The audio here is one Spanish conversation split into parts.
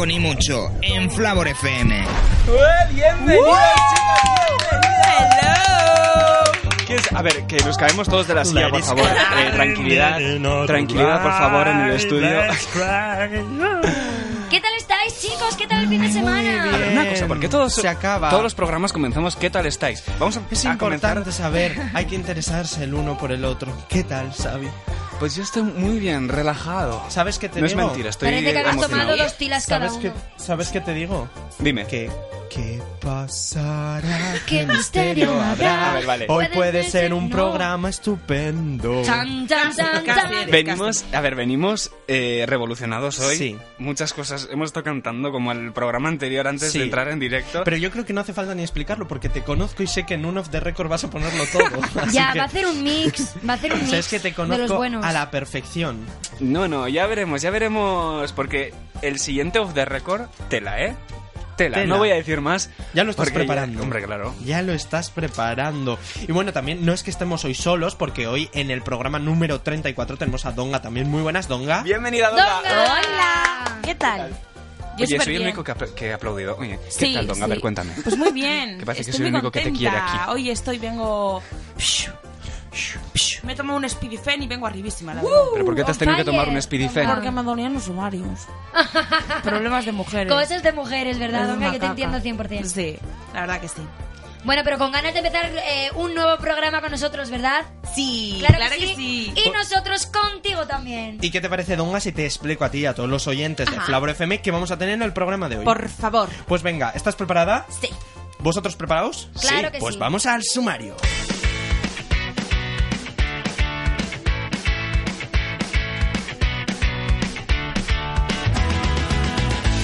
Ni poco ni mucho en Flavor FM. ¡Bienvenidos. A ver, que nos caemos todos de la silla, por favor. Eh, tranquilidad, tranquilidad, por favor, en el estudio. ¿Qué tal estáis, chicos? ¿Qué tal el fin de semana? A ver, una cosa, porque todos, Se acaba. todos los programas comenzamos ¿Qué tal estáis? Vamos a, Es a importante comenzar. saber, hay que interesarse el uno por el otro. ¿Qué tal, Xavi? Pues yo estoy muy bien, relajado. ¿Sabes qué te No es digo? mentira, estoy Parece que habéis emocionado. tomado dos tilas cada ¿Sabes qué, uno. ¿Sabes qué te digo? Dime. Que, ¿qué pasará? ¿Qué misterio habrá? A ver, vale. Hoy Puede ser un no. programa estupendo. Chan, chan, chan, chan. Venimos, a ver, venimos eh, revolucionados hoy. Sí. Muchas cosas. Hemos estado cantando como el programa anterior antes Sí. de entrar en directo. Pero yo creo que no hace falta ni explicarlo porque te conozco y sé que en un off the record vas a ponerlo todo. Ya, que- va a hacer un mix. Va a hacer un mix. Sabes que te conozco a la perfección. No, no, ya veremos, ya veremos. Porque el siguiente off the record, tela, ¿eh? Tela. Tela. No voy a decir más. Ya lo estás porque ya- preparando. hombre, claro. Ya lo estás preparando. Y bueno, también no es que estemos hoy solos, porque hoy en el programa número 34 tenemos a Donga también. Muy buenas, Donga. Bienvenida, Donga. ¡Donga! Hola, ¿qué tal? Yo Oye, soy el bien. único que ha, que ha aplaudido. Oye, ¿qué Sí, tal, Donga? A sí. ver, cuéntame. Pues muy bien. Que parece que soy el único que te contenta. quiere aquí. Hoy estoy, vengo... Me he tomado un Spidifen y vengo arribísima, la verdad. ¿Pero por qué te has tenido que tomar un Spidifen? Porque me dolían los ovarios. Problemas de mujeres. Cosas de mujeres, ¿verdad, Donga? Yo te entiendo 100%. Sí, la verdad que sí. Bueno, pero con ganas de empezar eh, un nuevo programa con nosotros, ¿verdad? Sí, Claro, que, sí. Y nosotros contigo también. ¿Y qué te parece, Donga, si te explico a ti y a todos los oyentes de Ajá. Flavor FM que vamos a tener en el programa de hoy? Por favor. Pues venga, ¿estás preparada? Sí. ¿Vosotros preparados? Claro que Pues sí. vamos al sumario.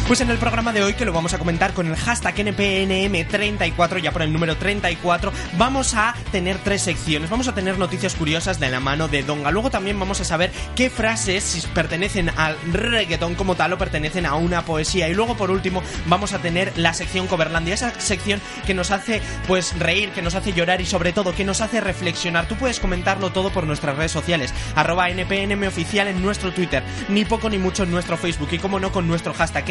Pues en el programa de hoy, que lo vamos a comentar con el hashtag NPNM34, ya por el número 34, vamos a tener tres secciones. Vamos a tener noticias curiosas de la mano de Donga. Luego también vamos a saber qué frases si pertenecen al reggaetón como tal o pertenecen a una poesía. Y luego, por último, vamos a tener la sección Coverlandia, esa sección que nos hace pues reír, que nos hace llorar y sobre todo que nos hace reflexionar. Tú puedes comentarlo todo por nuestras redes sociales, arroba NPNM oficial en nuestro Twitter, ni poco ni mucho en nuestro Facebook y como no con nuestro hashtag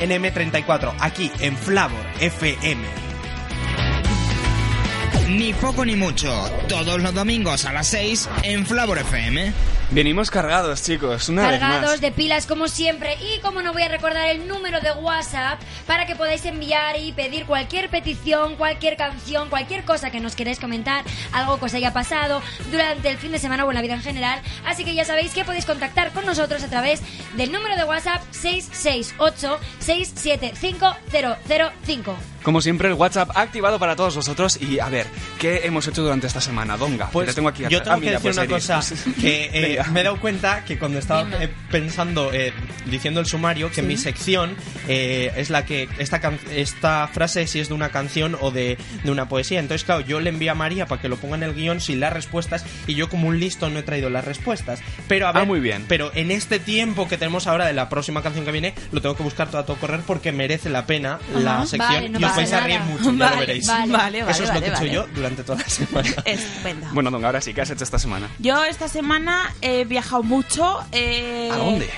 NPNM34, aquí en Flavor FM. Ni poco ni mucho. Todos los domingos a las 6 en Flavor FM. Venimos cargados, chicos, una vez Cargados más. de pilas como siempre y como no voy a recordar el número de WhatsApp para que podáis enviar y pedir cualquier petición, cualquier canción, cualquier cosa que nos queráis comentar, algo que os haya pasado durante el fin de semana o en la vida en general. Así que ya sabéis que podéis contactar con nosotros a través del número de WhatsApp 668 675 Como siempre, el WhatsApp activado para todos vosotros. Y a ver, ¿qué hemos hecho durante esta semana, Donga? Pues Te tengo aquí yo tengo Ah, que mira, decir pues una cosa que eh, me he dado cuenta que cuando estaba eh, pensando eh, diciendo el sumario que mi sección eh, es la que esta can- esta frase si es de una canción o de, de una poesía entonces claro yo le envío a María para que lo ponga en el guion sin las respuestas y yo como un listo no he traído las respuestas pero a ver Ah, muy bien. pero en este tiempo que tenemos ahora de la próxima canción que viene lo tengo que buscar todo a todo correr porque merece la pena la sección vale, no y os vais a reír mucho ya lo Vale, veréis vale. Vale, vale, eso es lo vale, que he hecho vale. Durante toda la semana Estupendo. Bueno, Donga, ahora sí, ¿qué has hecho esta semana? Yo esta semana he viajado mucho. eh, ¿A dónde?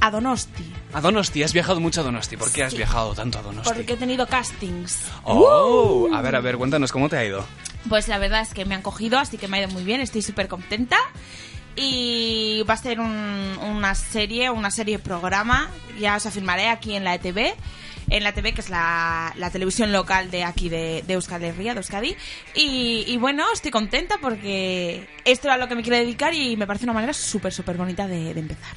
A Donosti. A Donosti, has viajado mucho a Donosti. ¿Por qué has viajado tanto a Donosti? Porque he tenido castings. Oh, a ver, a ver, cuéntanos, ¿cómo te ha ido? Pues la verdad es que me han cogido, así que me ha ido muy bien, estoy súper contenta. y va a ser un- una serie, una serie programa, ya os afirmaré aquí en la ETV, en la TV que es la, la televisión local de aquí de, de Euskal Herria, de Euskadi. Y, y bueno, estoy contenta porque esto era lo que me quiero dedicar y me parece una manera súper, súper bonita de, de empezar.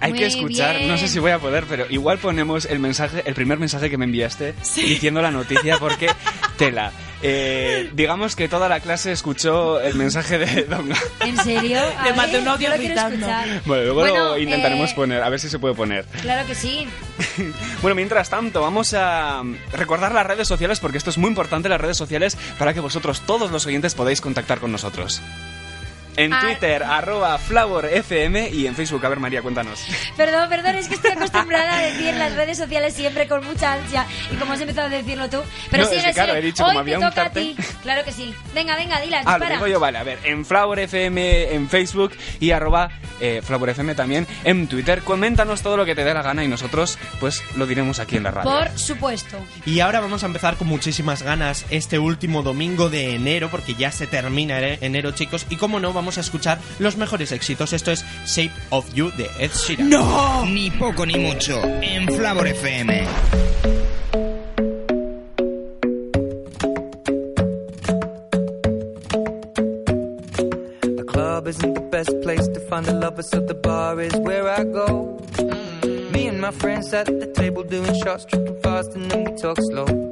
Hay Muy que escuchar, bien. no sé si voy a poder, pero igual ponemos el mensaje, el primer mensaje que me enviaste diciendo la noticia porque tela. Eh, digamos que toda la clase escuchó el mensaje de Donga. ¿En serio? A Le ver, mandé un audio gritando. Bueno, luego Bueno, lo intentaremos eh, poner, a ver si se puede poner. Claro que sí. Bueno, mientras tanto, vamos a recordar las redes sociales porque esto es muy importante, las redes sociales, para que vosotros, todos los oyentes, podáis contactar con nosotros. En Ah. Twitter, arroba FlavorFM y en Facebook. A ver, María, cuéntanos. Perdón, perdón, es que estoy acostumbrada a decir las redes sociales siempre con mucha ansia y como has empezado a decirlo tú. Pero No, sigue, es que claro, sigue. he dicho, Hoy como había te un toca a ti. Claro que sí. Venga, venga, dilas, Ah, lo dispara. digo yo, vale. A ver, en FlavorFM en Facebook y arroba eh, FlavorFM también en Twitter. Coméntanos todo lo que te dé la gana y nosotros, pues, lo diremos aquí en la radio. Por supuesto. Y ahora vamos a empezar con muchísimas ganas este último domingo de enero, porque ya se termina ene- enero, chicos. Y como no, vamos a escuchar los mejores éxitos. Esto es Shape of You de Ed Sheeran. ¡No! Ni poco ni mucho. En Flavor FM. The club isn't the best place to find a lover, so the bar is where I go. Me and my friends at the table doing shots, tripping fast, and then we talk slow.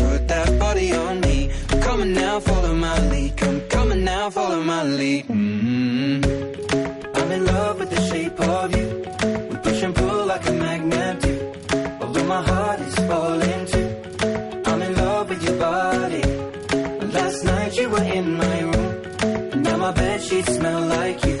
follow my lead. mm I'm in love with the shape of you. We push and pull like a magnet do. Although my heart is falling too. I'm in love with your body. Last night you were in my room. And now my bed sheets smell like you.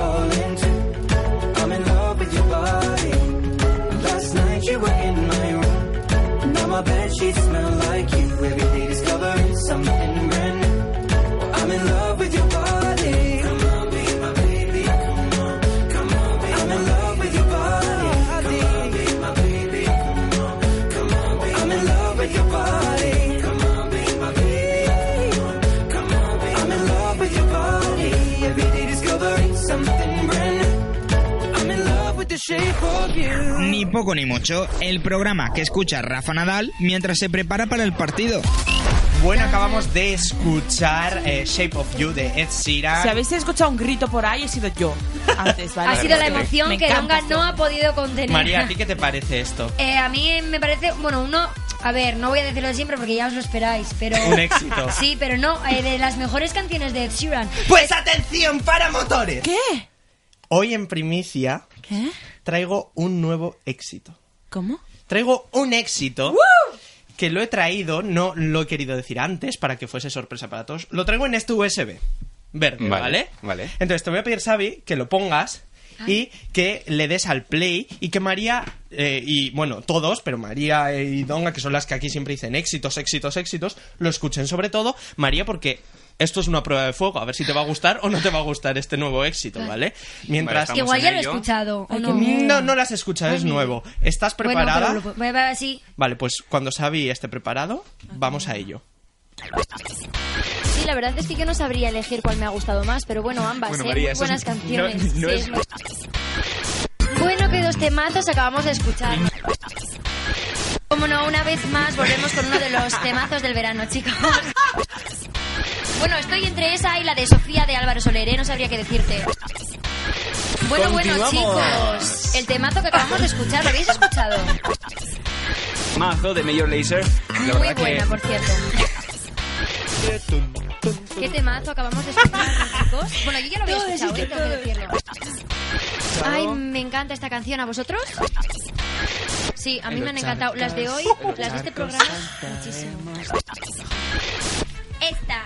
sheets smell like you. Every day discovering something Ni poco ni mucho, el programa que escucha Rafa Nadal mientras se prepara para el partido. Bueno, acabamos de escuchar eh, Shape of You de Ed Sheeran. Si habéis escuchado un grito por ahí, he sido yo antes, ¿vale? Ha sido la emoción Me que Donga no esto. ha podido contener. María, ¿a ti qué te parece esto? Eh, a mí me parece, bueno, uno, a ver, no voy a decirlo siempre porque ya os lo esperáis, pero... Un éxito. Sí, pero no, eh, de las mejores canciones de Ed Sheeran. Pues atención para motores. ¿Qué? Hoy en primicia ¿Qué? Traigo un nuevo éxito. ¿Cómo? Traigo un éxito que lo he traído, no lo he querido decir antes para que fuese sorpresa para todos. Lo traigo en este USB verde, Vale, ¿vale? vale. Entonces te voy a pedir, Xavi, que lo pongas y que le des al play y que María eh, y bueno todos pero María y Donga que son las que aquí siempre dicen éxitos éxitos éxitos lo escuchen sobre todo María porque esto es una prueba de fuego a ver si te va a gustar o no te va a gustar este nuevo éxito vale mientras Vale, Igual ya lo he escuchado, ¿o Ay, no? no no las has escuchado es nuevo estás Bueno, preparada pero lo- voy a ver si... Vale, pues cuando Xavi esté preparado, vamos a ello. Sí, la verdad es que yo no sabría elegir cuál me ha gustado más, pero bueno, ambas, Bueno, ¿eh? María, Muy buenas es- canciones. no- no Sí, es- Bueno, que dos temazos acabamos de escuchar. Como no, una vez más volvemos con uno de los temazos del verano, chicos. Bueno, estoy entre esa y la de Sofía de Álvaro Soler, ¿eh? No sabría qué decirte. Bueno, bueno, chicos. El temazo que acabamos de escuchar, ¿lo habéis escuchado? Mazo de Major Lazer. La Muy buena, que por cierto. ¿Qué temazo acabamos de escuchar, chicos? Bueno, yo ya lo había escuchado, ¿eh? tengo que decirlo. Ay, me encanta esta canción. ¿A vosotros? Sí, a mí me han encantado. Las de hoy, las de este programa, muchísimo. Esta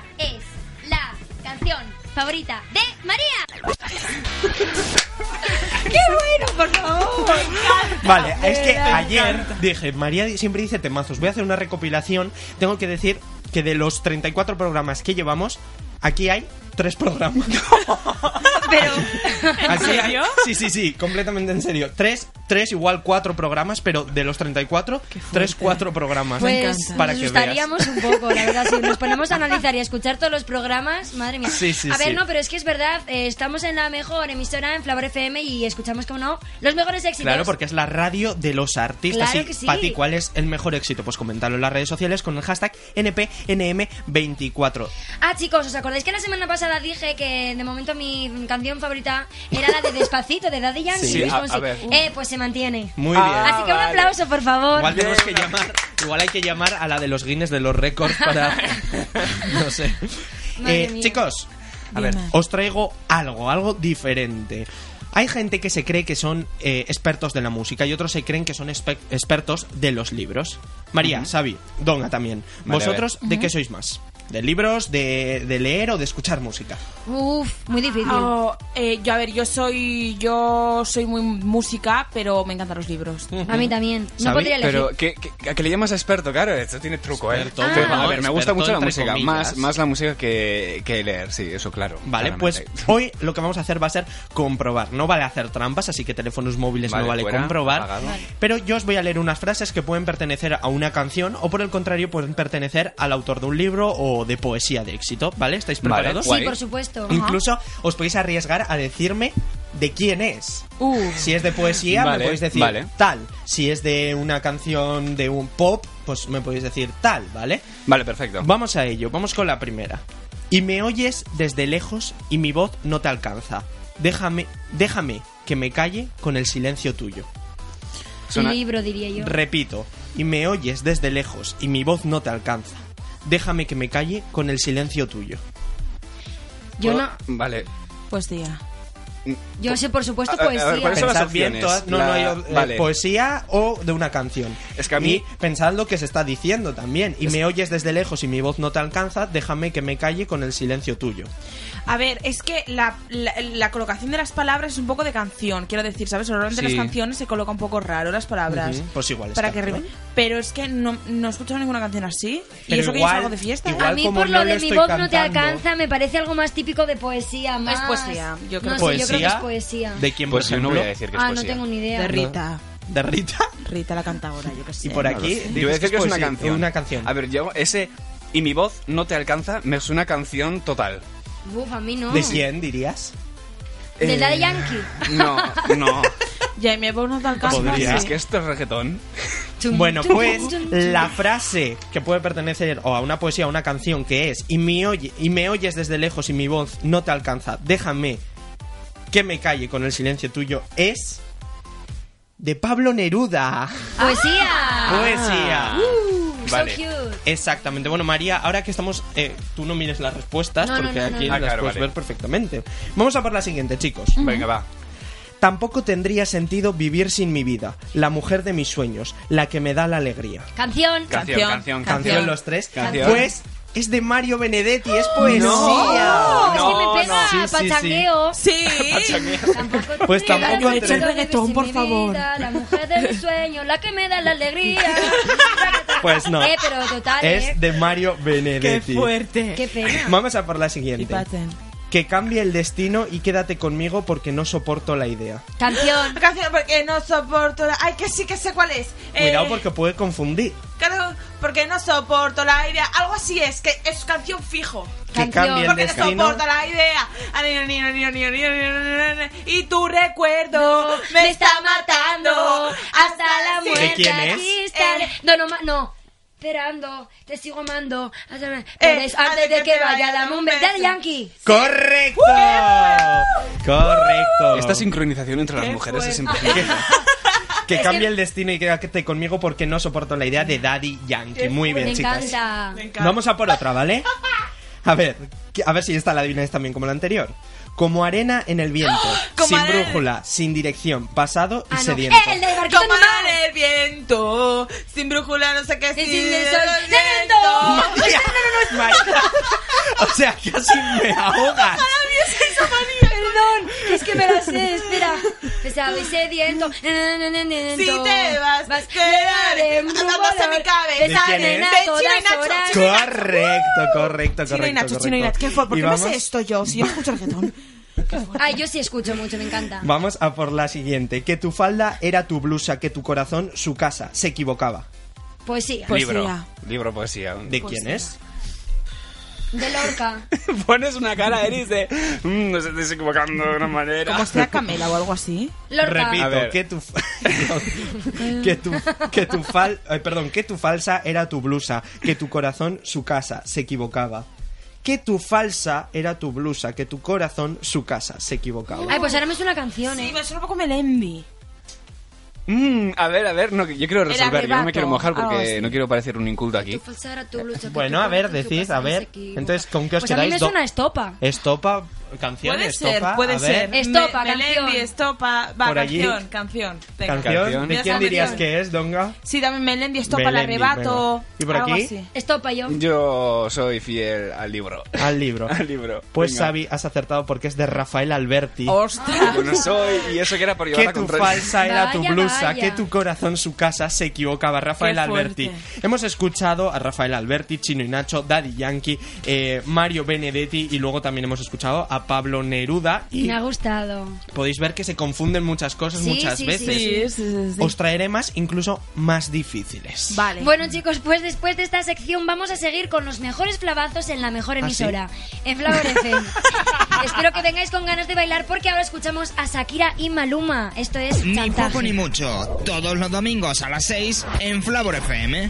canción favorita de María. Vale, es que ayer dije, María siempre dice temazos, voy a hacer una recopilación, tengo que decir que de los 34 programas que llevamos, aquí hay tres programas. Pero... Hay- serio? sí, sí, sí, completamente en serio. Tres, tres igual cuatro programas, pero de los 34, tres, cuatro programas. Pues para nos que veas. un poco, la verdad. Si nos ponemos a analizar y a escuchar todos los programas, madre mía. Sí, sí, a ver, sí. no, pero es que es verdad, eh, estamos en la mejor emisora en Flavor FM y escuchamos, como no, los mejores éxitos. Claro, porque es la radio de los artistas. Claro y que sí. Para ti, ¿cuál es el mejor éxito? Pues comentadlo en las redes sociales con el hashtag NPNM24. Ah, chicos, ¿os acordáis que la semana pasada dije que de momento mi canción favorita era la de Despacito, de Daddy Yankee? Sí, a- a ver. Eh, pues se mantiene. Muy Ah, bien. Así que un vale. aplauso, por favor. Igual tenemos que llamar, igual hay que llamar a la de los Guinness de los récords para no sé. Eh, chicos, A ver. os traigo algo, algo diferente. Hay gente que se cree que son eh, expertos de la música y otros se creen que son expertos de los libros. María, Xavi, Donga también. Vale, ¿Vosotros de qué sois más? ¿De libros, de, de leer o de escuchar música? Uf, muy difícil. Oh, eh, yo, a ver, yo soy yo soy muy música, pero me encantan los libros. A mí también. No podría elegir. Pero, ¿qué, qué, a qué le llamas experto? Claro, esto tiene truco, ¿eh? Experto, a ver, me gusta mucho la música. comillas. Más, más la música que, que leer, sí, eso claro. Vale, claramente. pues hoy lo que vamos a hacer va a ser comprobar. No vale hacer trampas, así que teléfonos móviles Vale, no vale fuera, comprobar. apagado. Vale. Pero yo os voy a leer unas frases que pueden pertenecer a una canción o por el contrario pueden pertenecer al autor de un libro o de poesía de éxito, ¿vale? ¿Estáis Vale, preparados? sí, guay. por supuesto. Incluso os podéis arriesgar a decirme de quién es. Uh, Si es de poesía, Vale, me podéis decir vale. tal. Si es de una canción de un pop, pues me podéis decir tal, ¿vale? Vale, perfecto. Vamos a ello, vamos con la primera. Y me oyes desde lejos y mi voz no te alcanza. Déjame, déjame que me calle con el silencio tuyo. Suena- Libro, diría yo. Repito, y me oyes desde lejos y mi voz no te alcanza. Déjame que me calle con el silencio tuyo. Yo ¿Puedo- no. Vale. Pues tía. Yo sé, por supuesto, A- a- a ver, poesía. ¿cuáles son las Pensad bien opciones? todas- no, La- no hay eh, vale. poesía o de una canción. Es que a mí- Y pensad lo que se está diciendo también. Y me oyes desde lejos y mi voz no te alcanza, déjame que me calle con el silencio tuyo. A ver, es que la, la, la colocación de las palabras es un poco de canción, quiero decir, ¿sabes? Normalmente Sí. las canciones se coloca un poco raro las palabras. Pues igual Para está, que ¿no? Pero es que no, no he escuchado ninguna canción así. y Pero eso que yo igual- salgo de fiesta. igual A mí, por no lo de mi voz no te alcanza, me parece algo más típico de poesía. Más... poesía, yo creo no que sé, yo creo que es poesía. ¿De quién, Pues yo no voy a decir que es Ah, no poesía. tengo ni idea. De Rita. De Rita. Rita la cantadora, yo que sé. Y por aquí Yo voy a decir que es una poesía, canción. Una canción. A ver, yo ese y mi voz no te alcanza, me suena canción total. Uf, a mí no. ¿De quién dirías? ¿Del Eh, Daddy Yankee? No, no. Jaime Bond no te alcanza. Podría. Es que esto es reggaetón. Bueno, pues la frase que puede pertenecer o a una poesía o a una canción que es y me, oye, y me oyes desde lejos y mi voz no te alcanza, déjame que me calle con el silencio tuyo es de Pablo Neruda. ¡Poesía! Poesía. Uh, Vale. So cute. Exactamente. Bueno, María, ahora que estamos... eh, tú no mires las respuestas No, porque no, no, aquí no. Ah, las claro, puedes vale. ver perfectamente. Vamos a por la siguiente, chicos. Venga, va. Tampoco tendría sentido vivir sin mi vida, la mujer de mis sueños, la que me da la alegría. Canción. Canción, canción, Canción los tres. Canción. Pues es de Mario Benedetti, es poesía. Oh, es que No, me pega no. Sí, sí, sí. pachangueo. Sí. Tampoco Pues tampoco Echa el reggaetón, por mi favor. vida, La mujer de mis sueños, la que me da la alegría. Pues no. Eh, pero total, eh. Es de Mario Qué Benedetti. fuerte. Qué pena. Vamos a por la Y siguiente. paten que cambie el destino y quédate conmigo porque no soporto la idea. Canción. Canción porque no soporto la... Ay, que sí que sé cuál es. Cuidado eh... porque puede confundir. Claro, porque no soporto la idea. Algo así es, que es canción fijo. Que cambie el destino. Porque no soporto la idea. Y tu recuerdo no, me está matando hasta la muerte. ¿De quién es? Eh... no, no, no. Esperando, te sigo amando. hasta- Eh, Eres antes de que vaya, dame un beso. Daddy Yankee. ¡Correcto! ¡Correcto! Esta sincronización entre las mujeres es impresionante. Que cambie el destino y quédate conmigo porque no soporto la idea de Daddy Yankee. Muy bien, Me chicas. encanta. Me encanta. Vamos a por otra, ¿vale? A ver, a ver si esta la adivináis también como la anterior. Como arena en el viento, Como sin brújula, sin dirección, pasado y Ah, no. sediento. Eh, el de barquito Como en el mar. en el viento, sin brújula, no sé qué, sin, sin el el sol. viento. María. O sea, casi me ahogas. Sé, espera. Pesado y sediento. Si te vas, vas quedaré en dándose mi cabeza. ¿De quién arena es? De todas Chino y Nacho, horas. Chino y Nacho. Correcto, correcto, Chino y correcto. Nacho, Chino y Nacho. ¿Qué fue? ¿Por qué vamos- sé esto yo? Si yo escucho reggaetón. Ay, yo sí escucho mucho, me encanta. Vamos a por la siguiente. Que tu falda era tu blusa, que tu corazón su casa. Se equivocaba. Poesía. Poesía. Libro. Libro, poesía. ¿De quién es? De Lorca. Pones una cara, Eris, de... "Mm, no se estés equivocando de una manera. Como sea Camela o algo así. Lorca. Repito, ver. que tu, que tu que tu fal, eh, perdón, que tu falsa era tu blusa, que tu corazón su casa, se equivocaba. Que tu falsa era tu blusa, que tu corazón su casa, se equivocaba. Ay, pues ahora me suena una canción, Sí, ¿eh? me suena un poco Melendi. Mm, a ver, a ver, no, yo quiero resolver, yo no me quiero mojar porque así. no quiero parecer un inculto aquí. Bueno, a ver, decís, a ver. Entonces, ¿con qué os Pues a mí quedáis? me Do- suena estopa. Estopa, canción, Puede estopa, ser, puede ser. Estopa, Me- canción. Melendi, estopa. Va, Por allí. canción, canción. Venga. Canción. ¿De quién dirías que es, Donga? Sí, también Melendi, estopa, el Melendi, arrebato. venga. ¿Y por algo aquí? así. Estopa yo. Yo soy fiel al libro. Al libro. al libro. Pues Venga. Xavi, has acertado porque es de Rafael Alberti. ¡Ostras! Bueno, soy... Y eso que era por llevar que la tu falsa era tu Vaya, blusa, vaya. que tu corazón su casa se equivocaba. Rafael Alberti. Hemos escuchado a Rafael Alberti, Chino y Nacho, Daddy Yankee, eh, Mario Benedetti y luego también hemos escuchado a Pablo Neruda. Y Me ha gustado. podéis ver que se confunden muchas cosas Sí, muchas sí, veces. Sí, sí, sí, sí. Os traeré más, incluso más difíciles. Vale. Bueno chicos, pues después de esta sección vamos a seguir con los mejores flavazos en la mejor ¿Ah, sí? emisora, en Flower FM. Espero que vengáis con ganas de bailar porque ahora escuchamos a Shakira y Maluma. Esto es Ni chantaje. poco ni mucho. Todos los domingos a las 6 en Flavor FM.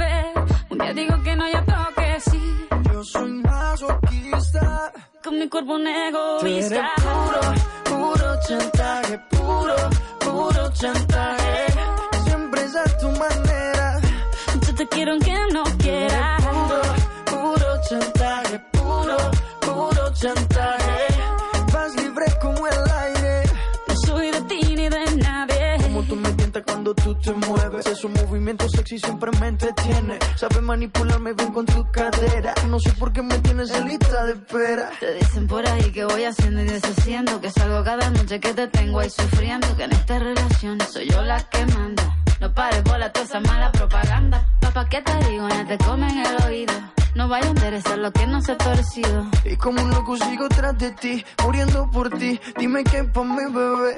Día digo que no, y otro que sí. Yo soy masoquista Con mi cuerpo un eres egoísta. puro, puro chantaje Puro, puro chantaje Siempre es a tu manera Yo te quiero aunque no quieras. Puro, puro chantaje, puro, puro chantaje. Cuando tú te mueves. Esos movimientos sexy siempre me entretiene. Sabes manipularme bien con tu cadera. No sé por qué me tienes en lista de espera. Te dicen por ahí que voy haciendo y deshaciendo, que salgo cada noche que te tengo ahí sufriendo, que en esta relación soy yo la que manda. No pares bola toda esa mala propaganda. Papá, ¿qué te digo? Ya te comen el oído. No vaya a interesar lo que no se ha torcido. Y como un loco sigo tras de ti, muriendo por ti. Dime qué pa' mi bebé.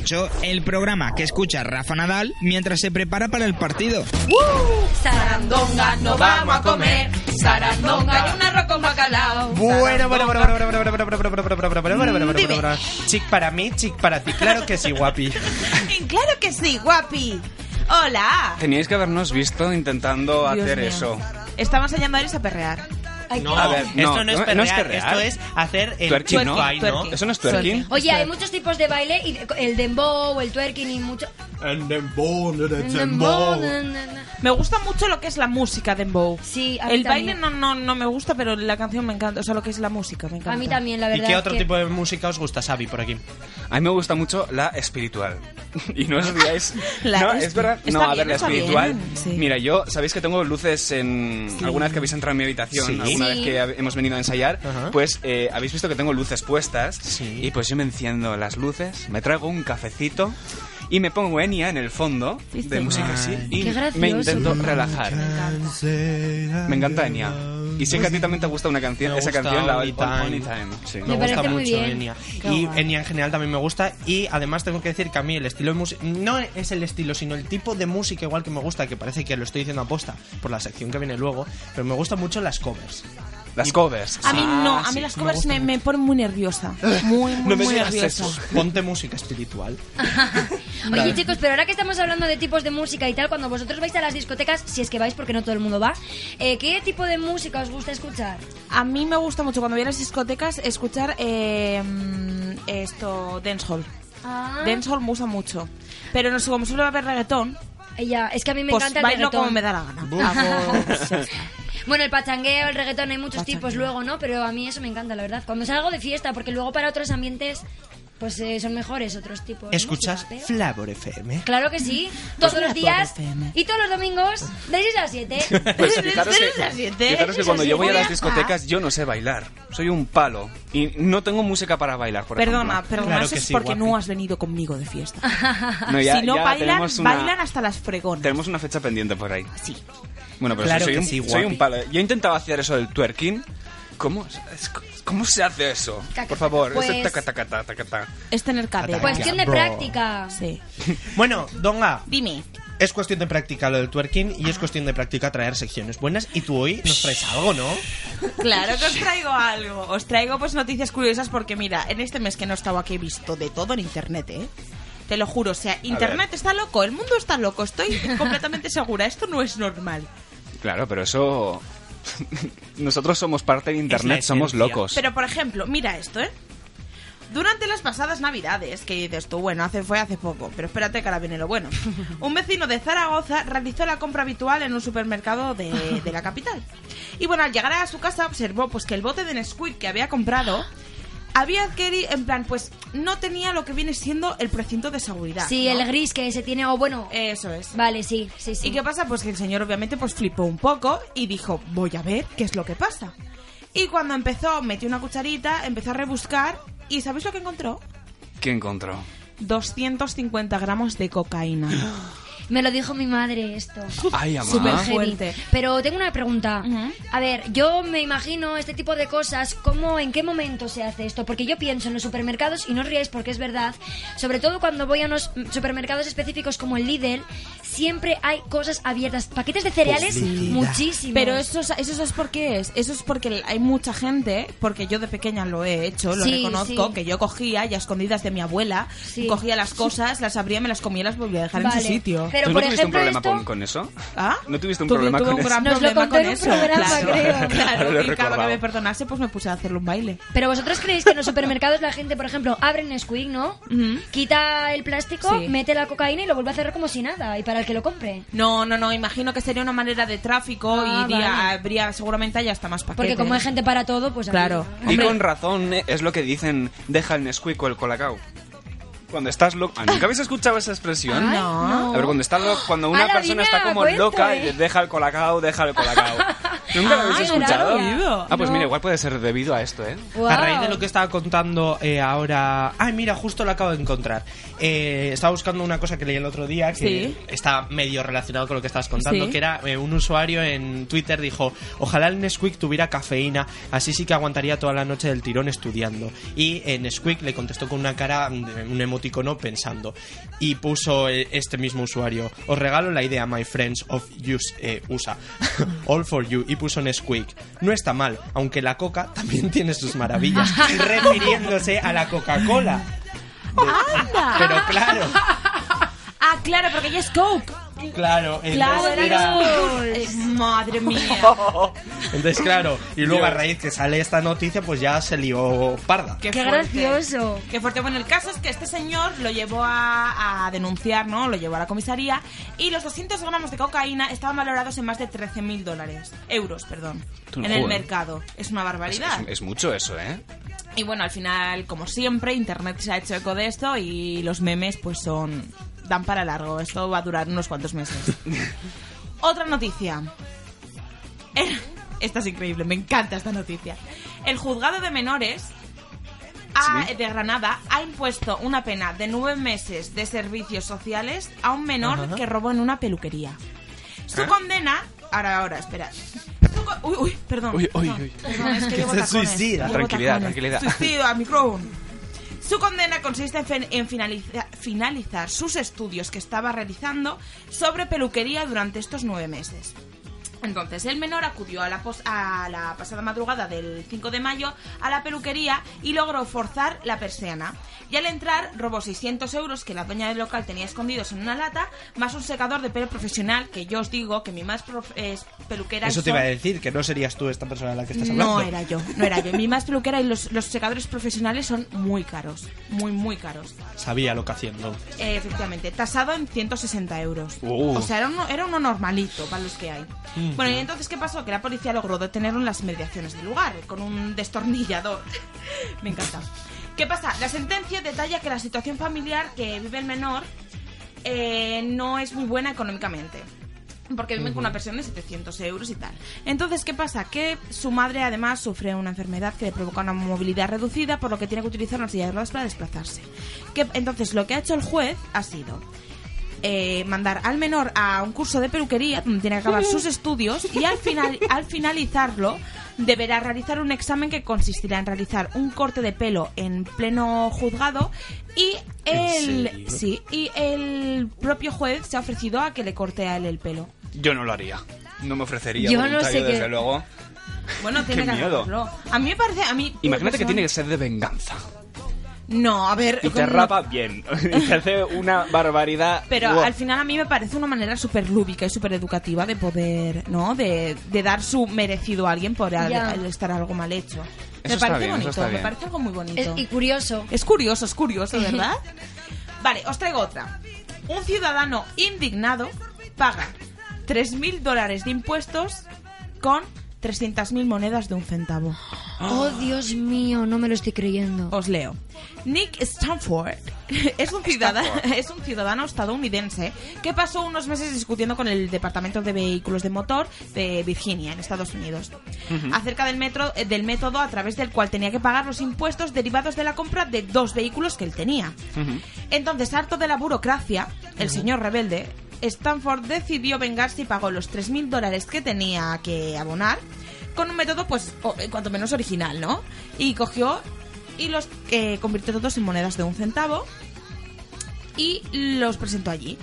Mucho, el programa que escucha Rafa Nadal mientras se prepara para el partido. Sarandonga, no vamos a comer. Sarandonga y un arroz con bacalao. Bueno, bueno, bueno, bueno, bueno, bueno, bueno, bueno, bueno, bueno, bueno, bueno, bueno, bueno, bueno, Dime. bueno, bueno. Chic para mí, chic para ti. Claro que sí, guapi. Claro que sí, guapi. Hola. Teníais que habernos visto intentando Dios hacer mío. eso. Estamos enseñando a Eres a perrear. No, A ver, no, esto no es no- perrear, no es perrear. esto es hacer el Twerking, ¿no? twerking, ¿no? ¿Eso no es twerking? Oye, hay muchos tipos de baile, y el dembow, el twerking y mucho... Me gusta mucho lo que es la música de Dembow. Sí, a mí El baile también. no, no, no me gusta, pero la canción me encanta. O sea, lo que es la música me encanta. A mí también, la ¿Y verdad. qué otro que- tipo de música os gusta, Xavi, por aquí? A mí me gusta mucho la espiritual. y no os digáis. La no, espi- es verdad. está no, a bien, ver, la está espiritual. bien, sí. Mira, yo, sabéis que tengo luces en. Alguna vez que habéis entrado en mi habitación, Sí. alguna Sí. vez que hab- hemos venido a ensayar, Ajá. pues eh, habéis visto que tengo luces puestas. Sí. Y pues yo me enciendo las luces, me traigo un cafecito. Y me pongo Enya en el fondo Sí, de sí. música así y me intento relajar. Me Me encanta Enya. Y sé que a ti también te gusta una canción, Me esa gusta canción, la Only Only Time. Time. sí. Me Me gusta mucho bien. Enya. Qué Y guay. Enya en general también me gusta. Y además tengo que decir que a mí el estilo de música. No es el estilo, sino el tipo de música igual que me gusta, que parece que lo estoy diciendo aposta por la sección que viene luego. Pero me gustan mucho las covers. Las covers. A mí no, Ah, a mí sí, las covers me, me ponen muy nerviosa. Muy, muy, No me muy digas nerviosa. eso. Ponte música espiritual. Oye, chicos, pero ahora que estamos hablando de tipos de música y tal, cuando vosotros vais a las discotecas, si es que vais porque no todo el mundo va, eh, ¿qué tipo de música os gusta escuchar? A mí me gusta mucho cuando voy a las discotecas escuchar eh, esto, dancehall. Ah, Dancehall me gusta mucho. Pero no sé, como suele haber reggaetón, ya, es que a mí me pues encanta el bailo reggaetón. como me da la gana. Hago- pues. Bueno, el pachangueo, el reggaetón, hay muchos Pachangueo. tipos luego, ¿no? Pero a mí eso me encanta, la verdad. Cuando salgo de fiesta, porque luego para otros ambientes, pues eh, son mejores otros tipos. de ¿Escuchas música, pero- Flavor FM? Claro que sí, todos los Flavor días FM. y todos los domingos, de 6 a 7. Pues fijaros Desde que, las siete. fijaros que cuando yo voy a las discotecas yo no sé bailar. Soy un palo. Y no tengo música para bailar, por Perdona, ejemplo. perdona, Claro es sí, porque guapi. no has venido conmigo de fiesta. No, ya- si no ya bailan, una- bailan hasta las fregonas. Tenemos una fecha pendiente por ahí. Sí. Bueno, pero Claro soy, que un, sí, soy un palo. Yo intentaba hacer eso del twerking. ¿Cómo, es- ¿Cómo se hace eso? Por favor, Pues- ese taca, taca, taca, taca, taca. Es tener cadera. Cuestión de Bro. práctica. Sí. Bueno, Donga, Dime. es cuestión de práctica lo del twerking y es cuestión de práctica traer secciones buenas. Y tú hoy nos traes algo, ¿no? Claro que os traigo algo. Os traigo pues noticias curiosas porque mira, en este mes que no he estado aquí he visto de todo en internet, ¿eh? Te lo juro, o sea, internet está loco, el mundo está loco, estoy completamente segura, esto no es normal. Claro, pero eso... Nosotros somos parte de Internet, somos locos. Pero, por ejemplo, mira esto, ¿eh? Durante las pasadas navidades, que dices tú, bueno, hace, fue hace poco, pero espérate que ahora viene lo bueno. Un vecino de Zaragoza realizó la compra habitual en un supermercado de, de la capital. Y bueno, al llegar a su casa observó pues que el bote de Nesquik que había comprado había adquirido, en plan, pues no tenía lo que viene siendo el precinto de seguridad. Sí, ¿no? el gris que se tiene, o bueno... Eso es. Vale, sí, sí, sí. ¿Y qué pasa? Pues que el señor obviamente pues flipó un poco y dijo, voy a ver qué es lo que pasa. Y cuando empezó, metió una cucharita, empezó a rebuscar y ¿sabéis lo que encontró? ¿Qué encontró? 250 gramos de cocaína. Me lo dijo mi madre esto. Ay, amá. Súper fuerte. Pero tengo una pregunta. A ver, yo me imagino este tipo de cosas, ¿cómo, en qué momento se hace esto? Porque yo pienso en los supermercados, y no os riáis porque es verdad, sobre todo cuando voy a unos supermercados específicos como el Lidl, siempre hay cosas abiertas. Paquetes de cereales, muchísimos. Pero eso, eso es por qué es. Eso es porque hay mucha gente, porque yo de pequeña lo he hecho, lo Sí, reconozco, sí. que yo cogía y a escondidas de mi abuela, Sí. cogía las cosas, las abría, me las comía y las volvía a dejar en su sitio. Pero, ¿Tú por no tuviste un ejemplo, problema esto- con, con eso? ¿Ah? ¿No tuviste un Tuve- problema tuve con un eso? gran Nos lo problema con en un eso. programa, claro, creo. claro. Y cada que me perdonase, pues me puse a hacerle un baile. Pero vosotros creéis que en los supermercados la gente, por ejemplo, abre Nesquik, ¿no? Quita el plástico, Sí. mete la cocaína y lo vuelve a cerrar como si nada. Y para el que lo compre. No, no, no, imagino que sería una manera de tráfico Ah, y vale. habría seguramente haya hasta más paquetes. Porque como hay gente para todo, pues... Claro. Y con razón eh, es lo que dicen, deja el Nesquik o el Colacao. Cuando estás loco... ¿Ah, ¿Nunca habéis escuchado esa expresión? Ay, no. A ver, cuando, estás lo- cuando una persona está como loca eh. y dice, deja el Colacao, deja el Colacao. ¿Nunca lo habéis Ay, escuchado? Ah, pues No. mira, igual puede ser debido a esto, ¿eh? A raíz de lo que estaba contando eh, ahora... Ay, mira, justo lo acabo de encontrar. Eh, estaba buscando una cosa que leí el otro día que Sí. está medio relacionado con lo que estabas contando, Sí. que era eh, un usuario en Twitter dijo, ojalá el Nesquik tuviera cafeína, así sí que aguantaría toda la noche del tirón estudiando. Y eh, Nesquik le contestó con una cara, de un emoticono pensando. Y puso eh, este mismo usuario, os regalo la idea, my friends of use, eh, USA. All for you. Y puso Nesquik. No está mal, aunque la coca también tiene sus maravillas. refiriéndose a la Coca-Cola. Pero claro, Ah, claro, porque ella es Coke. Claro, Claro, entonces era... era- madre mía. Entonces, claro, y luego a raíz que sale esta noticia, pues ya se lió parda. ¡Qué fuerte. gracioso! Qué fuerte. Bueno, el caso es que este señor lo llevó a, a denunciar, ¿no? Lo llevó a la comisaría y los 200 gramos de cocaína estaban valorados en más de 13.000 dólares. Euros, perdón. No en el mercado. Es una Es, barbaridad. es- es mucho eso, ¿eh? Y bueno, al final, como siempre, Internet se ha hecho eco de esto y los memes pues son... dan para largo. Esto va a durar unos cuantos meses. Otra noticia. El- Esta es increíble, me encanta esta noticia. El juzgado de menores ha- Sí. de Granada ha impuesto una pena de nueve meses de servicios sociales a un menor Ajá. que robó en una peluquería. Su ¿Eh? condena... Ahora, ahora, espera. Uy, uy, perdón. Uy, uy, uy. perdón, es que llevo tacones, suicida. llevo Tranquilidad, tacones. tranquilidad. Suicidio a micrófono. Su condena consiste en, fin- en finaliza- finalizar sus estudios que estaba realizando sobre peluquería durante estos nueve meses. Entonces, el menor acudió a la, pos- a la pasada madrugada del 5 de mayo a la peluquería y logró forzar la persiana. Y al entrar, robó 600 euros que la dueña del local tenía escondidos en una lata, más un secador de pelo profesional, que yo os digo que mi más es peluquera... Eso te iba a decir, que no serías tú esta persona de la que estás hablando. no era yo, no era yo. Mi más peluquera y los, los secadores profesionales son muy caros. Muy, muy caros. Sabía lo que haciendo. Eh, efectivamente, tasado en 160 euros. Uh. O sea, era uno, era uno normalito para los que hay. Bueno, y entonces, ¿qué pasó? Que la policía logró detenerlo en las mediaciones del lugar, con un destornillador. Me encanta. ¿Qué pasa? La sentencia detalla que la situación familiar que vive el menor eh, no es muy buena económicamente. Porque viven con una pensión de 700 euros y tal. Entonces, ¿qué pasa? Que su madre además sufre una enfermedad que le provoca una movilidad reducida, por lo que tiene que utilizar una silla de ruedas para desplazarse. Que, entonces, lo que ha hecho el juez ha sido eh, mandar al menor a un curso de peluquería donde tiene que acabar sus estudios y al, final, al finalizarlo deberá realizar un examen que consistirá en realizar un corte de pelo en pleno juzgado y el sí y el propio juez se ha ofrecido a que le corte a él el pelo. Yo no lo haría. No me ofrecería Yo no sé qué- desde luego. Bueno, tiene Qué que hacerlo. A mí me parece a mí Imagínate que tiene que ser de venganza. No, a ver... Y te rapa bien. Y te hace una barbaridad. Pero Wow. al final a mí me parece una manera súper lúdica y súper educativa de poder, ¿no? De, de dar su merecido a alguien por al- Ya. al estar algo mal hecho. Eso me está parece bien, eso bonito, me parece algo muy bonito. Es- y curioso. Es curioso, es curioso, ¿verdad? vale, os traigo otra. Un ciudadano indignado paga 3.000 dólares de impuestos con 300.000 monedas de un centavo. Oh, Dios mío, no me lo estoy creyendo. Os leo. Nick Stanford es un, ciudadano, es un ciudadano estadounidense que pasó unos meses discutiendo con el Departamento de Vehículos de Motor de Virginia, en Estados Unidos, acerca del, metro, eh, del método a través del cual tenía que pagar los impuestos derivados de la compra de dos vehículos que él tenía. Entonces, harto de la burocracia, el señor rebelde, Stanford decidió vengarse y pagó los 3.000 dólares que tenía que abonar con un método, pues, eh, cuanto menos original, ¿no? Y cogió y los eh, convirtió todos en monedas de un centavo y los presentó allí.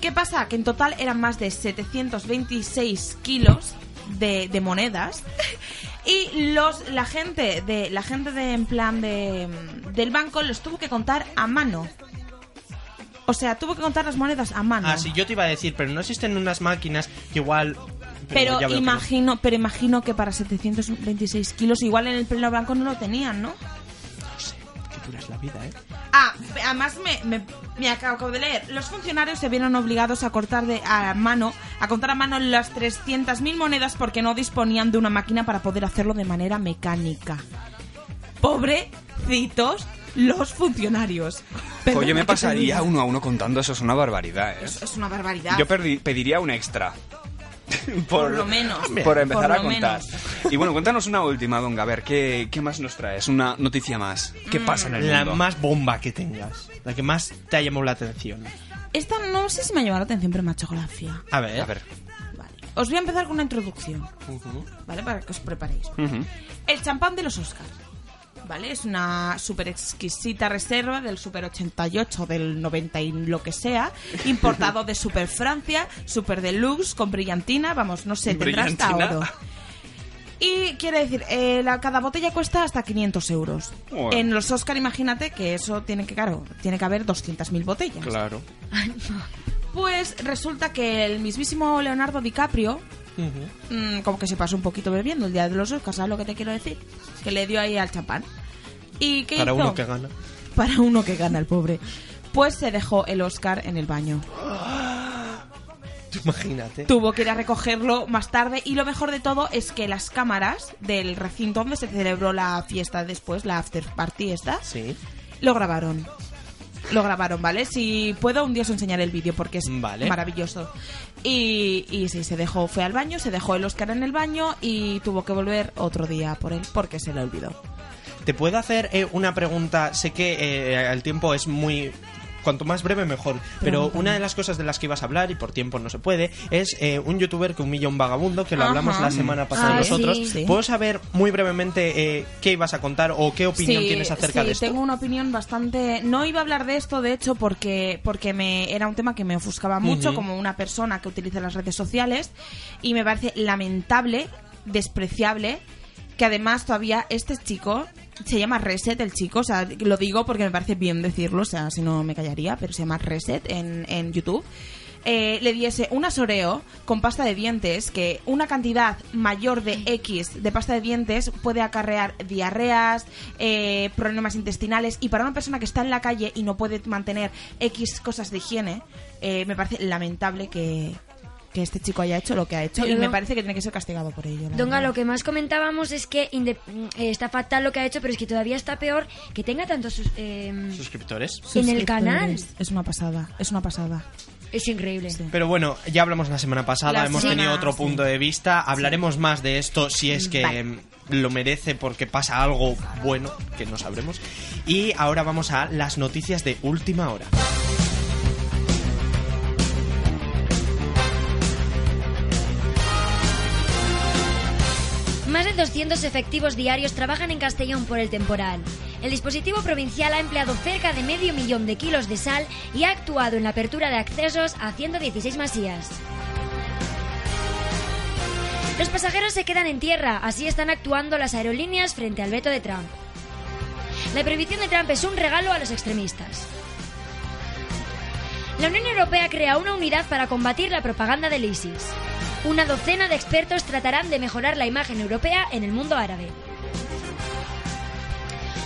¿Qué pasa? Que en total eran más de 726 kilos de, de monedas y los la gente de la gente de en plan de del banco los tuvo que contar a mano. O sea, tuvo que contar las monedas a mano. Ah, sí, yo te iba a decir, pero no existen unas máquinas que igual... Pero no. imagino, pero imagino que para 726 kilos igual en el pleno banco no lo tenían, ¿no? Qué dura es la vida, ¿eh? Ah, además me, me, me acabo de leer. Los funcionarios se vieron obligados a cortar de a mano, a contar a mano las 300.000 monedas porque no disponían de una máquina para poder hacerlo de manera mecánica. Pobrecitos los funcionarios. Oye, me Perdona que te pasaría uno a uno contando, eso es una barbaridad, ¿eh? Es una barbaridad. Yo pediría un extra. por, Por lo menos. Por empezar Por a contar. menos. Y bueno, cuéntanos una última, Donga. A ver, ¿qué, qué más nos traes? Una noticia más. ¿Qué Mm. pasa en el La mundo? más bomba que tengas. La que más te ha llamado la atención. Esta no sé si me ha llamado la atención, pero me ha hecho gracia. A ver. A ver. Os voy a empezar con una introducción. ¿vale? Para que os preparéis. El champán de los Oscars. ¿Vale? Es una súper exquisita reserva del Super 88, del 90 y lo que sea, importado de Super Francia, Super Deluxe, con brillantina, vamos, no sé, tendrá hasta oro. Y quiere decir, eh, la, cada botella cuesta hasta 500 euros. Bueno. En los Oscar, imagínate que eso tiene que, claro, tiene que haber 200.000 botellas. Claro. Pues resulta que el mismísimo Leonardo DiCaprio mm, como que se pasó un poquito bebiendo el día de los Oscars, ¿sabes lo que te quiero decir? Que le dio ahí al champán. ¿Y qué Para hizo? uno que gana. Para uno que gana, el pobre. Pues se dejó el Oscar en el baño. Imagínate. Tuvo que ir a recogerlo más tarde y lo mejor de todo es que las cámaras del recinto donde se celebró la fiesta después, la after party esta, Sí. lo grabaron. Lo grabaron, ¿vale? Si puedo, un día os enseñaré el vídeo porque es Vale. maravilloso. Y, y sí, se dejó, fue al baño, se dejó el Oscar en el baño y tuvo que volver otro día por él porque se le olvidó. ¿Te puedo hacer eh, una pregunta? Sé que eh, el tiempo es muy... Cuanto más breve mejor. Pero una de las cosas de las que ibas a hablar, y por tiempo no se puede, es eh, un youtuber que humilla a un vagabundo, que lo Ajá. hablamos la semana pasada Ah, nosotros. sí. Sí. ¿Puedo saber muy brevemente eh, qué ibas a contar o qué opinión Sí, tienes acerca de esto? tengo una opinión bastante... No iba a hablar de esto, de hecho, porque, porque me era un tema que me ofuscaba mucho como una persona que utiliza las redes sociales y me parece lamentable, despreciable, que además todavía este chico... Se llama Reset el chico, o sea, lo digo porque me parece bien decirlo, o sea, si no me callaría, pero se llama Reset en, en YouTube. eh, le diese un asoreo con pasta de dientes, que una cantidad mayor de X de pasta de dientes puede acarrear diarreas, eh, problemas intestinales, y para una persona que está en la calle y no puede mantener X cosas de higiene, eh, me parece lamentable que, que este chico haya hecho lo que ha hecho, Pero y me parece que tiene que ser castigado por ello. Donga, lo que más comentábamos es que inde- eh, está fatal lo que ha hecho, pero es que todavía está peor que tenga tantos... sus- eh, ¿Suscriptores? en el canal. Es una pasada, es una pasada. Es increíble. Pero bueno, ya hablamos la semana pasada, La hemos semana, tenido otro sí. punto de vista, hablaremos más de esto si es que Vale. lo merece porque pasa algo bueno, que no sabremos. Y ahora vamos a las noticias de última hora. Más de 200 efectivos diarios trabajan en Castellón por el temporal. El dispositivo provincial ha empleado cerca de medio millón de kilos de sal y ha actuado en la apertura de accesos a 116 masías. Los pasajeros se quedan en tierra, así están actuando las aerolíneas frente al veto de Trump. La prohibición de Trump es un regalo a los extremistas. La Unión Europea crea una unidad para combatir la propaganda del ISIS. Una docena de expertos tratarán de mejorar la imagen europea en el mundo árabe.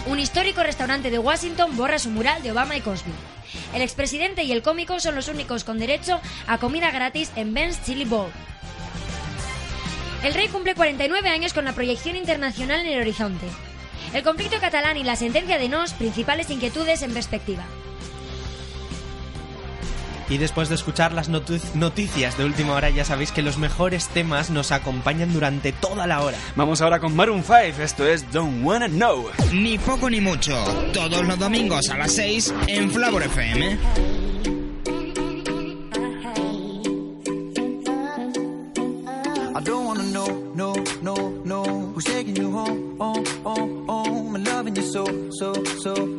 Un histórico restaurante de Washington borra su mural de Obama y Cosby. El expresidente y el cómico son los únicos con derecho a comida gratis en Ben's Chili Bowl. El rey cumple 49 años con la proyección internacional en el horizonte. El conflicto catalán y la sentencia de Nos, principales inquietudes en perspectiva. Y después de escuchar las noticias de última hora, ya sabéis que los mejores temas nos acompañan durante toda la hora. Vamos ahora con Maroon 5, esto es Don't Wanna Know. Ni poco ni mucho, todos los domingos a las 6 en Flavor FM. I don't wanna know, no, no, no Who's taking you home, oh, oh, oh I'm loving you so, so, so,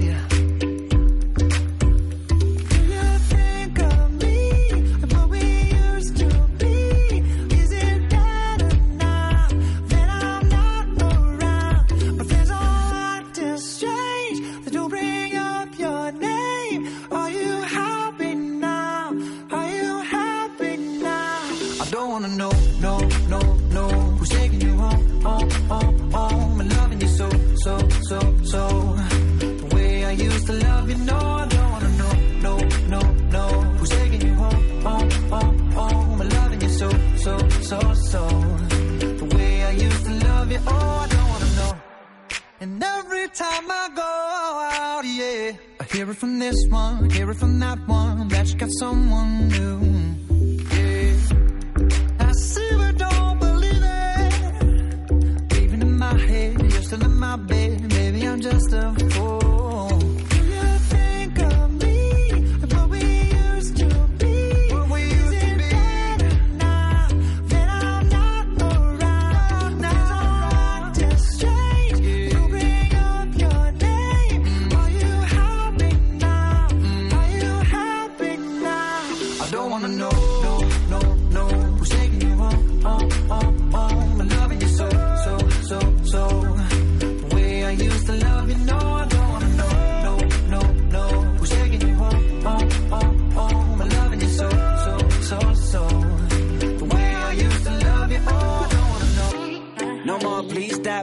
from this one, hear it from that one, that you got someone new.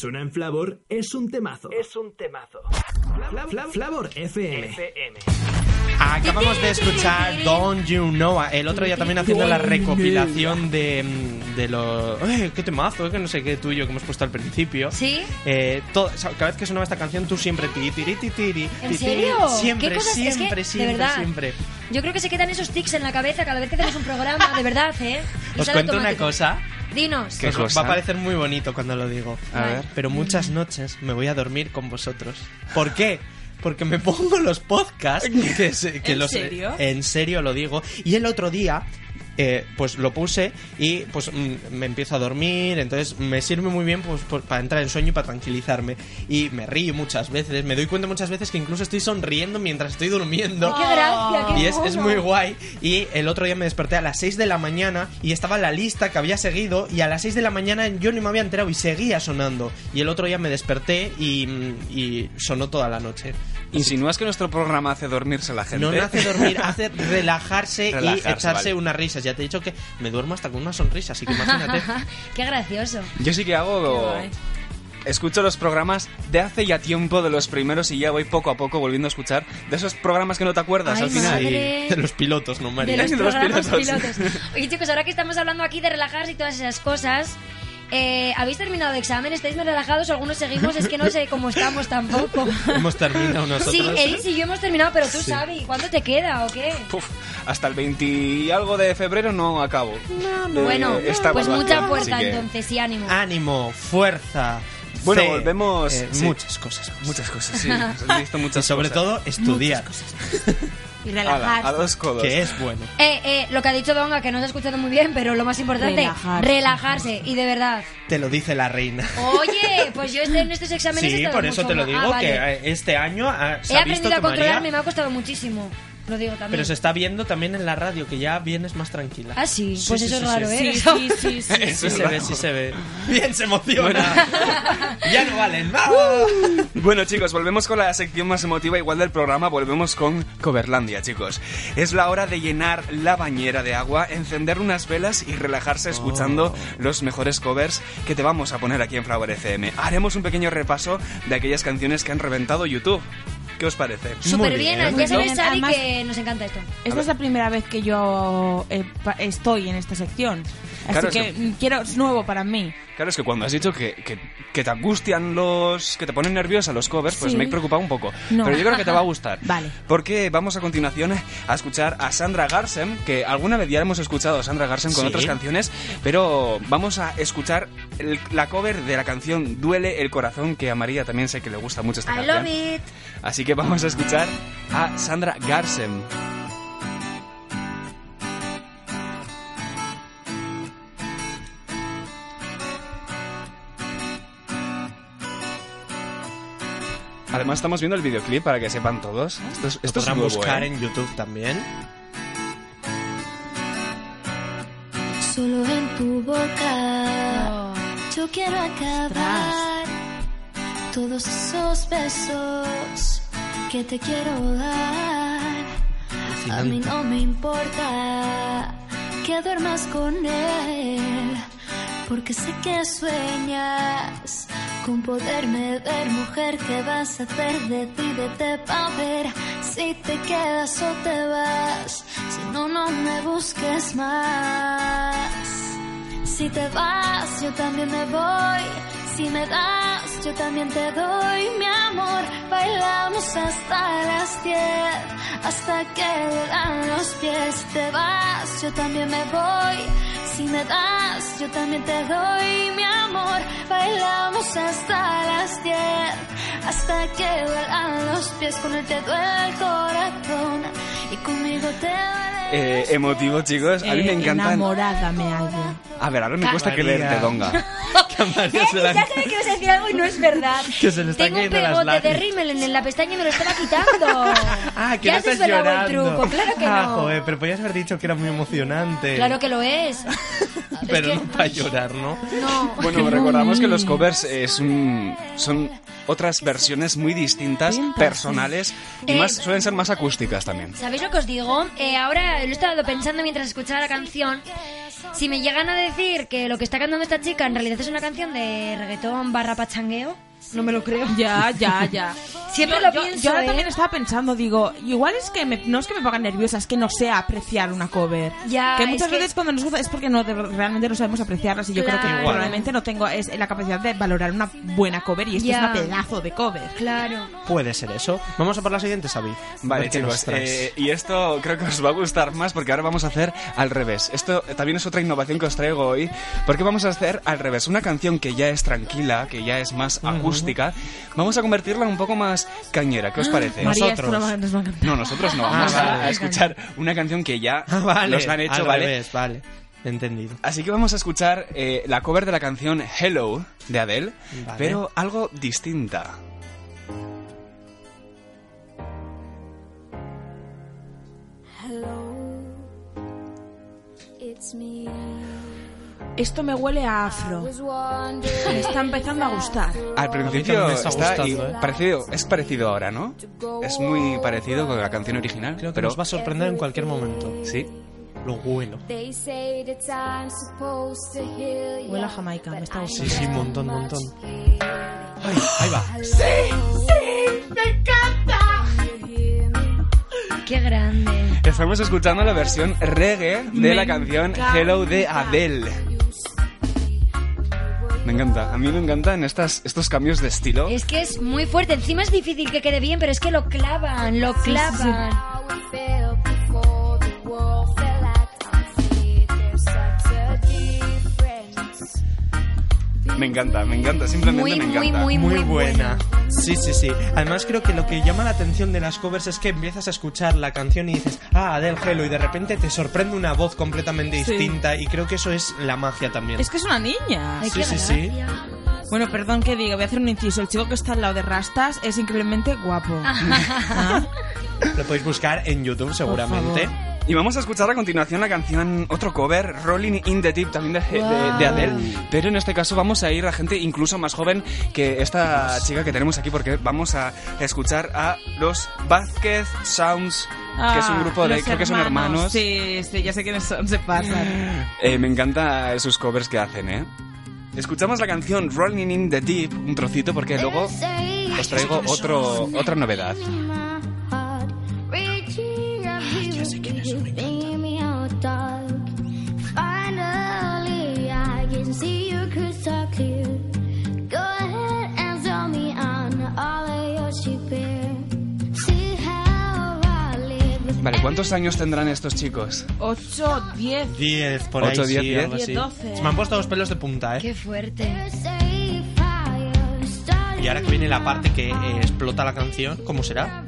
Suena en Flavor, es un temazo. Es un temazo. Fla- Fla- Flavor FM. Acabamos de escuchar Don't You Know. El otro día también haciendo la recopilación de, mm, de los. ¡Ay, qué temazo! eh, Que no sé qué tuyo que hemos puesto al principio. ¿Sí? Eh, todo- o sea, cada vez que sonaba esta canción, tú siempre tiri, tiri, tiri, tiri, ¿En serio? Siempre, ¿Qué cosas? Es que, siempre, de siempre, verdad. siempre. Yo creo que se quedan esos tics en la cabeza cada vez que hacemos un programa, de verdad, ¿eh? Y Os cuento una cosa. Dinos. que os va a parecer muy bonito cuando lo digo. A ver. Pero muchas noches me voy a dormir con vosotros. ¿Por qué? Porque me pongo los podcasts. Que se- que ¿En los- serio? En serio lo digo. Y el otro día. Eh, pues lo puse y pues mm, me empiezo a dormir, entonces me sirve muy bien pues, para entrar en sueño y para tranquilizarme. Y me río muchas veces, me doy cuenta muchas veces que incluso estoy sonriendo mientras estoy durmiendo. ¡Qué gracia! ¡Qué Y es, es muy guay. Y el otro día me desperté a las 6 de la mañana y estaba la lista que había seguido. Y a las 6 de la mañana yo ni me había enterado y seguía sonando. Y el otro día me desperté y, y sonó toda la noche. ¿Insinúas que nuestro programa hace dormirse la gente? No, no hace dormir, hace relajarse, Relajarse, y echarse vale. unas risas. Ya te he dicho que me duermo hasta con una sonrisa, así que imagínate. Qué gracioso. Yo sí que hago... Escucho los programas de hace ya tiempo de los primeros y ya voy poco a poco volviendo a escuchar de esos programas que no te acuerdas Ay, al final. madre. de los pilotos, ¿no, María? De los De los pilotos. pilotos. Oye, chicos, ahora que estamos hablando aquí de relajarse y todas esas cosas, eh, ¿habéis terminado de examen? ¿Estáis más relajados? ¿Algunos seguimos? Es que no sé cómo estamos tampoco. Hemos terminado nosotros. Sí, Eris y yo hemos terminado, pero tú, Sí. Xavi, ¿cuándo te queda o qué? Puf, hasta el 20 y algo de febrero no acabo. Eh, Bueno, esta pues mucha fuerza que- entonces y ánimo. Ánimo, fuerza. Bueno, fe, volvemos- eh, sí. Muchas cosas. Muchas cosas, sí. He visto muchas y sobre cosas. todo, estudiar. Y Ala, a relajarse. dos codos. Que es bueno. Eh, eh, lo que ha dicho Donga, que no se ha escuchado muy bien, pero lo más importante, Relajarse. relajarse. Y de verdad. Te lo dice la reina. Oye, pues yo este- en estos exámenes he Sí, estado por eso mucho te lo más- digo, Ah, vale. que eh, este año ha- se He ha visto aprendido a que María- controlarme, me ha costado muchísimo. Lo digo también. Pero se está viendo también en la radio, que ya vienes más tranquila. Ah, sí, pues eso es raro, ¿eh? Sí, Eso- sí, sí, sí. Sí, es se ve, sí se ve. Bien, se emociona. ya no valen. ¡Vamos! Bueno chicos, volvemos con la sección más emotiva igual del programa, volvemos con Coverlandia chicos. Es la hora de llenar la bañera de agua, encender unas velas y relajarse escuchando los mejores covers que te vamos a poner aquí en Flower FM. Haremos un pequeño repaso de aquellas canciones que han reventado YouTube. ¿Qué os parece? Súper bien, ya Muy sabes, bien. Además- que nos encanta esto. Esta es la primera vez que yo eh, pa- estoy en esta sección. Así es que, que- mm, quiero, es nuevo para mí. Claro, es que cuando has dicho que, que, que te angustian los... que te ponen nerviosa los covers, pues Sí. me he preocupado un poco. No. Pero yo creo que te va a gustar. Vale. Porque vamos a continuación a escuchar a Sandra Garsen, que alguna vez ya hemos escuchado a Sandra Garsen con Sí. otras canciones, pero vamos a escuchar el- la cover de la canción Duele el corazón, que a María también sé que le gusta mucho esta I canción. love it. Así que vamos a escuchar a Sandra Garsen. Además estamos viendo el videoclip para que sepan todos. Esto es, esto es podrán nuevo, buscar ¿eh? en YouTube también. Solo en tu boca yo quiero acabar todos esos besos que te quiero dar. A mí no me importa que duermas con él, porque sé que sueñas con poderme ver, mujer. ¿Qué vas a hacer? Decídete pa' ver si te quedas o te vas. Si no, no me busques más. Si te vas, yo también me voy. Si me das, yo también te doy mi amor. Bailamos hasta las 10, hasta que duelan los pies. Te vas, yo también me voy. Si me das, yo también te doy mi amor. Bailamos hasta las 10, hasta que duelan los pies. Con él te duele el corazón y conmigo te duele. Eh, emotivo, chicos. A mí me Eh, encantan. Enamorada me hallo. A ver, ahora me cuesta que leerte, Donga. María se la- Ya sabía que ibas a decir algo y no es verdad. Que se le están Tengo un pegote de rímel en la pestaña y me lo estaba quitando. Ah, que ya no estás llorando. el truco, claro que ah, no. joder, pero podías haber dicho que era muy emocionante. Claro que lo es. Pero que- no para llorar, ¿no? No. Bueno, recordamos que los covers es un- son otras versiones muy distintas, personales y Eh, más suelen ser más acústicas también. ¿Sabéis lo que os digo? Eh, ahora lo he estado pensando mientras escuchaba la canción. Si me llegan a decir que lo que está cantando esta chica en realidad es una canción de reggaetón barra pachangueo, no me lo creo. Ya, ya, ya. Siempre Yo- lo yo- pienso, Yo ahora ¿eh? también estaba pensando, digo, igual es que me- no es que me pongan nerviosa, es que no sé apreciar una cover. Ya, que es muchas que- veces cuando nos gusta es porque no, de- realmente no sabemos apreciarlas y yo creo que Claro. probablemente no tengo es, la capacidad de valorar una buena cover y esto Ya. es una pedazo de cover. Claro. Puede ser eso. Vamos a por la siguiente, Xavi. A Vale, chicos, eh, y esto creo que os va a gustar más porque ahora vamos a hacer al revés. Esto también es otra innovación que os traigo hoy, porque vamos a hacer al revés. Una canción que ya es tranquila, que ya es más acústica, vamos a convertirla un poco más cañera. ¿Qué os parece? María, esto no va- nos va a encantar. No, nosotros no. Vamos Ah, a- vale. a escuchar una canción que ya Ah, vale, nos la han hecho, al ¿vale? revés, vale. Entendido. Así que vamos a escuchar eh, la cover de la canción Hello de Adele, Vale. pero algo distinta. Hello, it's me. Esto me huele a afro. Me está empezando a gustar. Al principio me está está gustando, y- ¿eh? parecido, es parecido ahora, ¿no? Es muy parecido con la canción original, Creo que pero nos va a sorprender en cualquier momento. sí. Lo huelo. They say that I'm supposed to heal you. Huele a Jamaica, me está gustando. Sí, sí, un montón, un montón. Ay, ahí va. Qué grande. Estamos escuchando la versión reggae de Me la canción encanta. Hello de Adele. Me encanta, a mí me encantan estas, estos cambios de estilo. Es que es muy fuerte. Encima es difícil que quede bien, pero es que lo clavan, lo clavan. Me encanta, me encanta, simplemente Muy, me encanta. muy, Muy muy buena. Sí, sí, sí. Además creo que lo que llama la atención de las covers es que empiezas a escuchar la canción y dices, ah, Adele Hello, y de repente te sorprende una voz completamente Sí. distinta y creo que eso es la magia también. Es que es una niña. Ay, Sí, sí, sí. Bueno, perdón que diga, voy a hacer un inciso. El chico que está al lado de Rastas es increíblemente guapo. Ah, Lo podéis buscar en YouTube seguramente. Y vamos a escuchar a continuación la canción, otro cover, Rolling in the Deep, también de, de- de Adele. Pero en este caso vamos a ir a gente incluso más joven que esta chica que tenemos aquí, porque vamos a escuchar a los Vázquez Sounds, que es un grupo de, Ah, creo que son hermanos. Sí, sí, ya sé quiénes son, se pasan. Eh, me encanta sus covers que hacen, ¿eh? Escuchamos la canción Rolling in the Deep, un trocito, porque luego os traigo otro, otra novedad. Can see your crystal clear. Go ahead and tell me on all of your sheep here. See how I live with Vale, ¿cuántos años tendrán estos chicos? 8, 10. 10 por Ocho, ahí, diez, sí, diez. algo así. Diez, doce. Se me han puesto los pelos de punta, ¿eh? Qué fuerte. Y ahora que viene la parte que eh, explota la canción, ¿cómo será?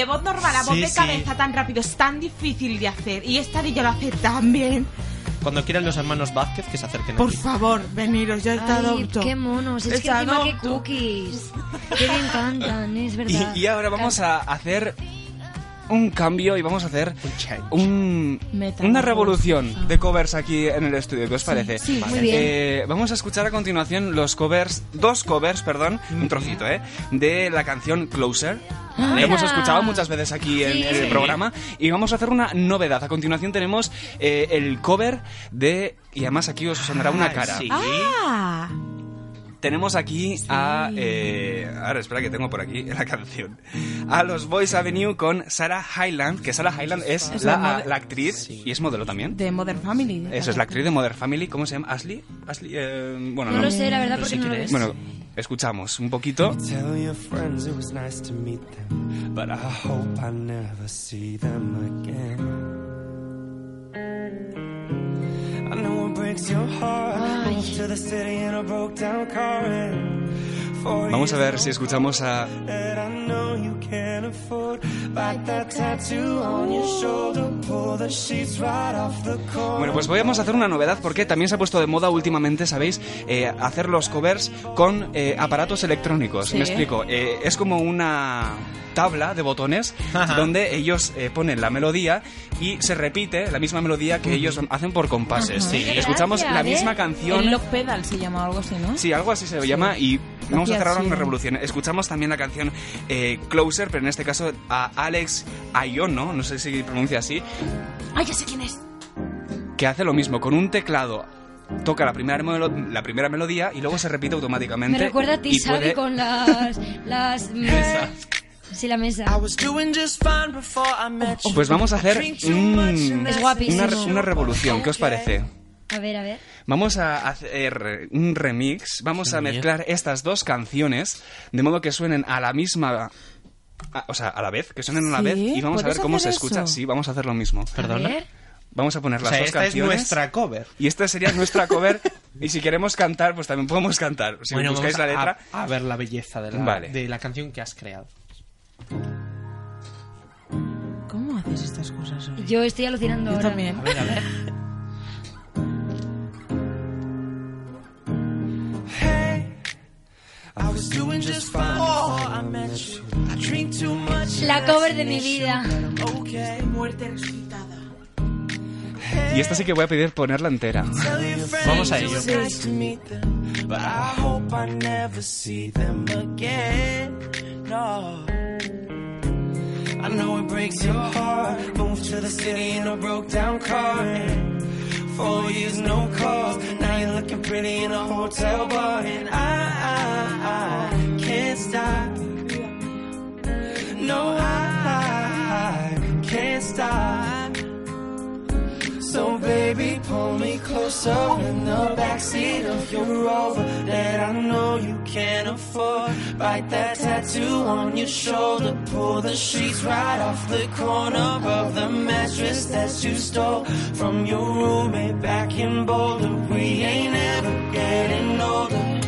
De voz normal a voz Sí, de sí. cabeza tan rápido es tan difícil de hacer. Y esta niña lo hace tan bien. Cuando quieran los hermanos Vázquez que se acerquen Por aquí. favor, veniros, yo te Ay, adopto. qué monos. Es que encima qué cookies. Qué bien cantan, es verdad. Y, y ahora vamos a hacer un cambio y vamos a hacer un- una revolución de covers aquí en el estudio. ¿Qué os parece? sí, muy bien. Eh, vamos a escuchar a continuación los covers, dos covers, perdón, un trocito, ¿eh? De la canción Closer. Ah. La hemos escuchado muchas veces aquí en, Sí. en el programa y vamos a hacer una novedad. A continuación tenemos eh, el cover de... Y además aquí os sonará una Ah, cara. sí. Ah, Tenemos aquí a... Eh, ahora, espera que tengo por aquí la canción. A los Boys Avenue con Sarah Hyland, que Sarah Hyland es, Es la, la mode- la actriz y es modelo también. de Modern Family. Eso es la actriz de Modern Family. ¿Cómo se llama? ¿Ashley? Ashley eh, bueno, No no. lo sé, la verdad, No porque sé no lo quién ves. es. Bueno, escuchamos un poquito. Tell your friends it was nice to meet them, but I hope I never see them again. I know it breaks your heart. Vamos a ver si escuchamos a that I know you can't afford. Bite that tattoo on your shoulder. Pull the sheets right off the corner. Bueno, pues vamos a hacer una novedad porque también se ha puesto de moda últimamente, ¿sabéis? Eh, hacer los covers con eh, aparatos electrónicos. Sí. Me explico. Eh, es como una tabla de botones donde ellos eh, ponen la melodía y se repite la misma melodía que ellos hacen por compases. Ajá. Qué Escuchamos gracia, la ¿eh? misma canción. El lock pedal se llama algo así, ¿no? Sí, algo así se llama y vamos a hacer ahora una revolución. Escuchamos también la canción eh, Closer, pero en este caso a Alex Ayono, no sé si pronuncia así, ¡Ay, ya sé quién es! que hace lo mismo con un teclado. Toca la primera, melo- la primera melodía y luego se repite automáticamente. Me recuerda a ti, puede- con las... las Sí, la mesa. Pues vamos a hacer un- Es una, una revolución. ¿Qué os parece? A ver, a ver. Vamos a hacer un remix, vamos a mezclar estas dos canciones de modo que suenen a la misma... a- o sea, a la vez, que suenen a la ¿Sí? vez y vamos a ver ¿Puedes cómo se hacer escucha. eso? Sí, vamos a hacer lo mismo. ¿Perdona? Vamos a poner O las sea, dos esta es canciones. nuestra cover. Y esta sería nuestra cover. y si queremos cantar, pues también podemos cantar. Si Bueno, buscáis la vamos a- letra. A, ver la belleza de la, Vale. de la canción que has creado. ¿Cómo haces estas cosas hoy? Yo estoy alucinando Yo ahora. también. A ver, a ver. I was doing just fine before I met you. I drink too much. La cover de mi vida. Muerte resucitada. Y esta sí que voy a pedir ponerla entera. Vamos a ello. them, but I hope I never see them again. No. I know it breaks your heart. Moved to the city in a broke down car. And four years, no calls. Now you're looking pretty in a hotel bar. And I, I, I can't stop. No, I, I can't stop. So baby, pull me closer in the backseat of your Rover that I know you can't afford. Bite that tattoo on your shoulder, pull the sheets right off the corner of the mattress that you stole from your roommate back in Boulder. We ain't ever getting older.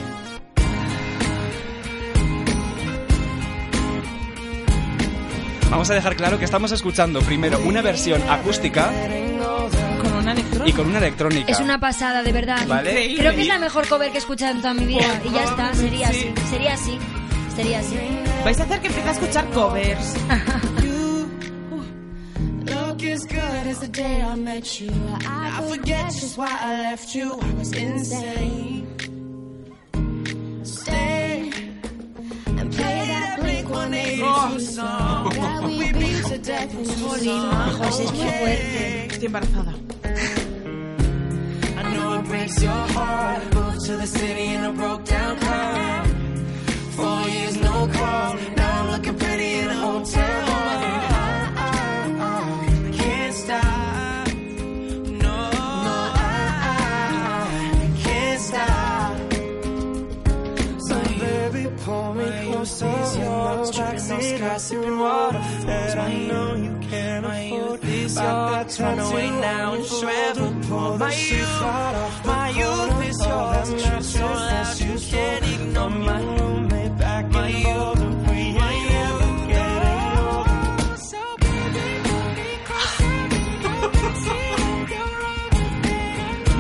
Vamos a dejar claro que estamos escuchando primero una versión acústica una electrónica. y con una electrónica. Es una pasada, de verdad. Vale. Creo que es la mejor cover que he escuchado en toda mi vida. Y ya está, sería así. Sería así. Sería así. Vais a hacer que empiece a escuchar covers. Look as good as the day I met you. I forget just why I left you. I was insane. Stay and play that Blink 182 song that we beat to death in Tucson. José, es muy fuerte. Estoy embarazada. I know it breaks your heart. Moved to the city in a broke down car. Four years, no call. Now I'm looking pretty in a hotel bar. I, I, I can't stop. No, no, I, I can't stop. So baby, pull me closer. Your backseat, I sipping water that I know you can't afford. This your turn away now and forever. Pull the sheets right off.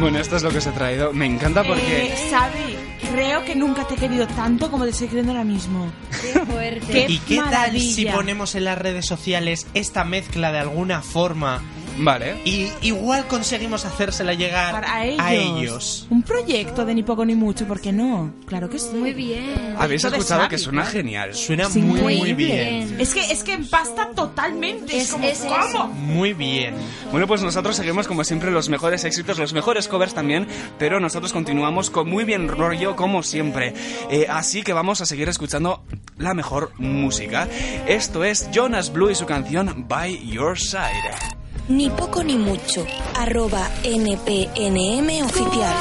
Bueno, esto es lo que os he traído. Me encanta porque... Eh, Xavi, creo que nunca te he querido tanto como te estoy queriendo ahora mismo. Qué fuerte. Qué ¿Y qué tal si maravilla. ponemos en las redes sociales esta mezcla de alguna forma? Vale. Y igual conseguimos hacérsela llegar Para a ellos. a ellos. Un proyecto de ni poco ni mucho, ¿por qué no? Claro que sí. Muy bien. Habéis escuchado que suena genial. Suena Sí, muy, muy muy bien. bien. Es que, es que empasta totalmente. Es, Es- como, es. ¿cómo? Muy bien. Bueno, pues nosotros seguimos como siempre los mejores éxitos, los mejores covers también, pero nosotros continuamos con muy bien rollo como siempre. Eh, así que vamos a seguir escuchando la mejor música. Esto es Jonas Blue y su canción By Your Side. Ni poco ni mucho. Arroba NPNM oficial.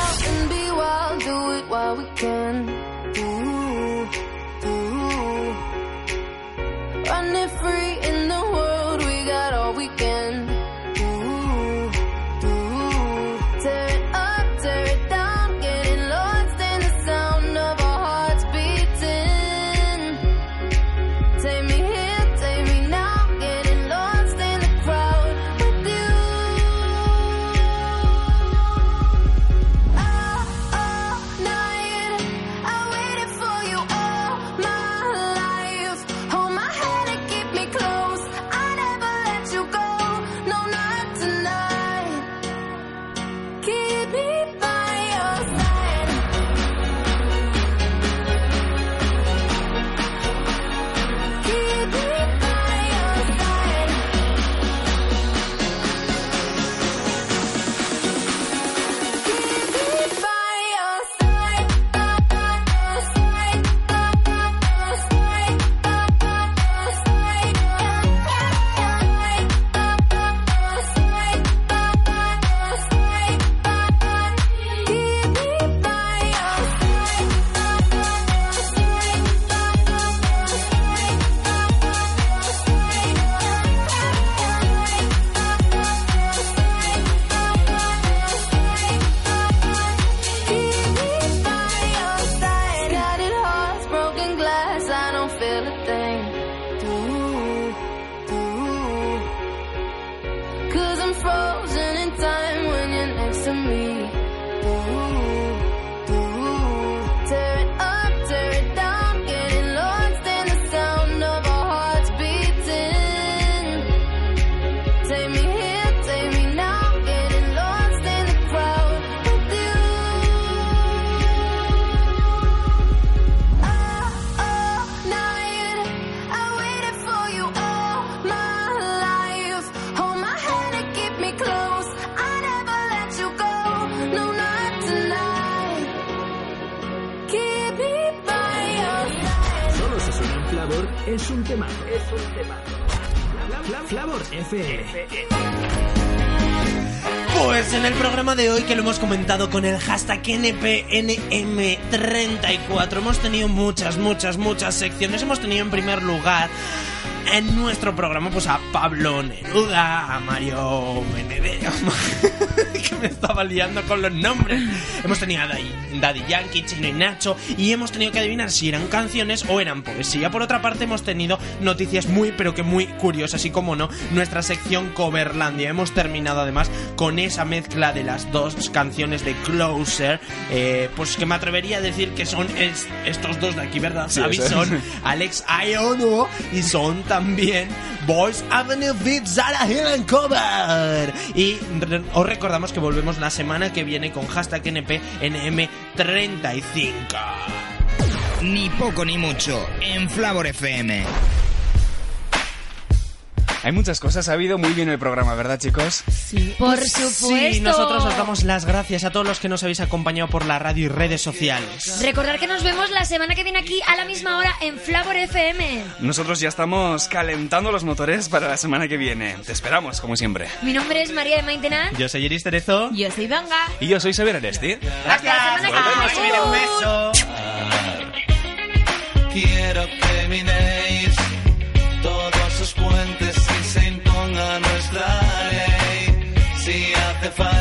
Con el hashtag NPNM34 hemos tenido muchas, muchas, muchas secciones. Hemos tenido en primer lugar en nuestro programa pues a Pablo Neruda, a Mario Benedetto, estaba liando con los nombres. Hemos tenido a Daddy, Yankee, Chino y Nacho y hemos tenido que adivinar si eran canciones o eran poesía. Por otra parte hemos tenido noticias muy pero que muy curiosas y como no, nuestra sección Coverlandia. Hemos terminado además con esa mezcla de las dos canciones de Closer, eh, pues que me atrevería a decir que son es- estos dos de aquí, ¿verdad? Sí, Xavi? son Alex Iono y son también Boys Avenue Beat Zara Hill and Cover. Y re- os recordamos que volvemos la semana que viene con hashtag NPNM35. Ni poco ni mucho en Flavor FM. Hay muchas cosas, ha habido muy bien el programa, ¿verdad, chicos? Sí. Por supuesto. Sí, nosotros os damos las gracias a todos los que nos habéis acompañado por la radio y redes sociales. Recordar que nos vemos la semana que viene aquí a la misma hora en Flavor FM. Nosotros ya estamos calentando los motores para la semana que viene. Te esperamos, como siempre. Mi nombre es María de Maintenance. Yo soy Iris Terezo. Yo soy Donga. Y yo soy Xavier Aresti. Gracias. Volvemos. Un beso. Quiero que mi mostraré si hace falta.